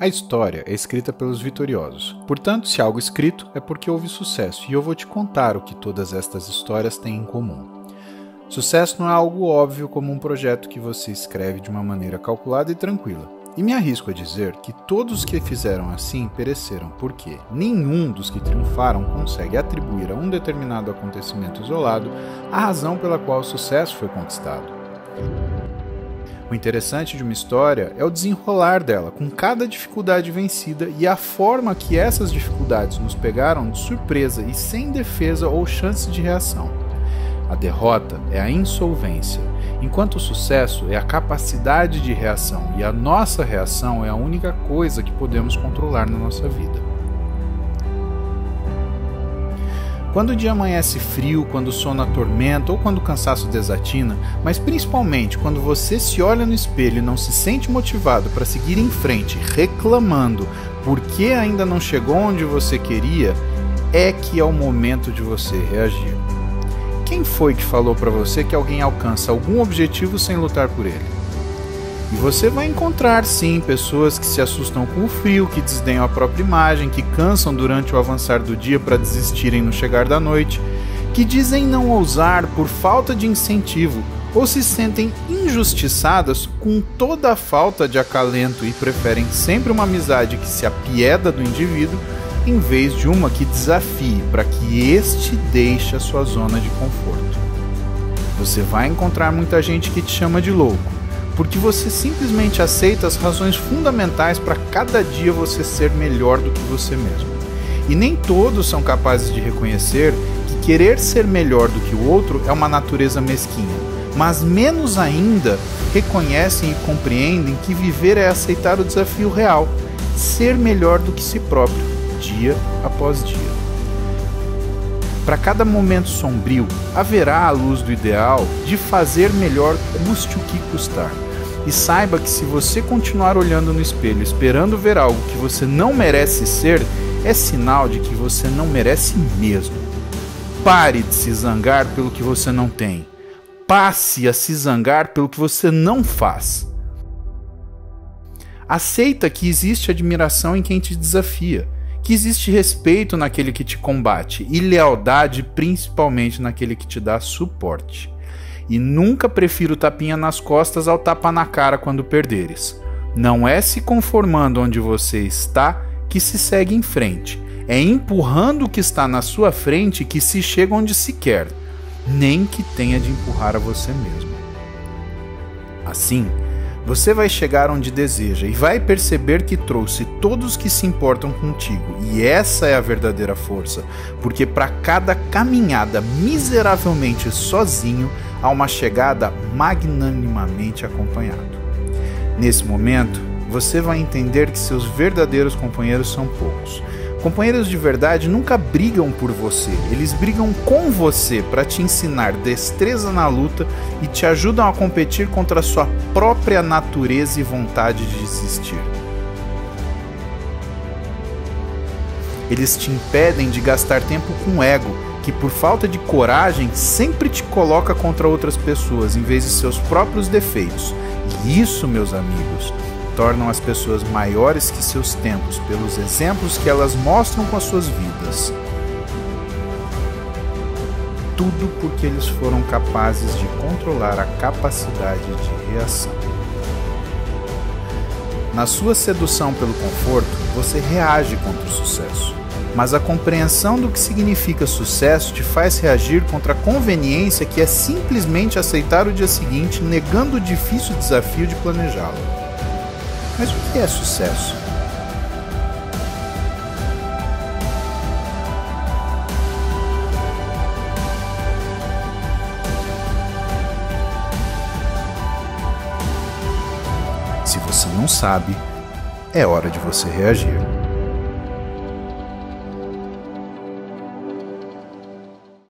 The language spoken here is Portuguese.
A história é escrita pelos vitoriosos. Portanto, se algo escrito é porque houve sucesso, e eu vou te contar o que todas estas histórias têm em comum. Sucesso não é algo óbvio como um projeto que você escreve de uma maneira calculada e tranquila. E me arrisco a dizer que todos os que fizeram assim pereceram, porque nenhum dos que triunfaram consegue atribuir a um determinado acontecimento isolado a razão pela qual o sucesso foi conquistado. O interessante de uma história é o desenrolar dela, com cada dificuldade vencida e a forma que essas dificuldades nos pegaram de surpresa e sem defesa ou chance de reação. A derrota é a insolvência, enquanto o sucesso é a capacidade de reação, e a nossa reação é a única coisa que podemos controlar na nossa vida. Quando o dia amanhece frio, quando o sono atormenta ou quando o cansaço desatina, mas principalmente quando você se olha no espelho e não se sente motivado para seguir em frente, reclamando porque ainda não chegou onde você queria, é que é o momento de você reagir. Quem foi que falou para você que alguém alcança algum objetivo sem lutar por ele? E você vai encontrar sim pessoas que se assustam com o frio, que desdenham a própria imagem, que cansam durante o avançar do dia para desistirem no chegar da noite, que dizem não ousar por falta de incentivo ou se sentem injustiçadas com toda a falta de acalento e preferem sempre uma amizade que se apieda do indivíduo em vez de uma que desafie para que este deixe a sua zona de conforto. Você vai encontrar muita gente que te chama de louco porque você simplesmente aceita as razões fundamentais para cada dia você ser melhor do que você mesmo. E nem todos são capazes de reconhecer que querer ser melhor do que o outro é uma natureza mesquinha, mas menos ainda reconhecem e compreendem que viver é aceitar o desafio real, ser melhor do que si próprio, dia após dia. Para cada momento sombrio, haverá a luz do ideal de fazer melhor custe o que custar. E saiba que se você continuar olhando no espelho esperando ver algo que você não merece ser, é sinal de que você não merece mesmo. Pare de se zangar pelo que você não tem. Passe a se zangar pelo que você não faz. Aceita que existe admiração em quem te desafia, que existe respeito naquele que te combate e lealdade principalmente naquele que te dá suporte e nunca prefiro tapinha nas costas ao tapa na cara quando perderes. Não é se conformando onde você está que se segue em frente, é empurrando o que está na sua frente que se chega onde se quer, nem que tenha de empurrar a você mesmo. Assim, você vai chegar onde deseja e vai perceber que trouxe todos que se importam contigo, e essa é a verdadeira força, porque para cada caminhada miseravelmente sozinho, há uma chegada magnanimamente acompanhado. Nesse momento, você vai entender que seus verdadeiros companheiros são poucos Companheiros de verdade nunca brigam por você, eles brigam com você para te ensinar destreza na luta e te ajudam a competir contra a sua própria natureza e vontade de desistir. Eles te impedem de gastar tempo com ego, que por falta de coragem sempre te coloca contra outras pessoas em vez de seus próprios defeitos. E isso, meus amigos, tornam as pessoas maiores que seus tempos pelos exemplos que elas mostram com as suas vidas. Tudo porque eles foram capazes de controlar a capacidade de reação. Na sua sedução pelo conforto, você reage contra o sucesso. Mas a compreensão do que significa sucesso te faz reagir contra a conveniência que é simplesmente aceitar o dia seguinte, negando o difícil desafio de planejá-lo. Mas o que é sucesso? Se você não sabe, é hora de você reagir.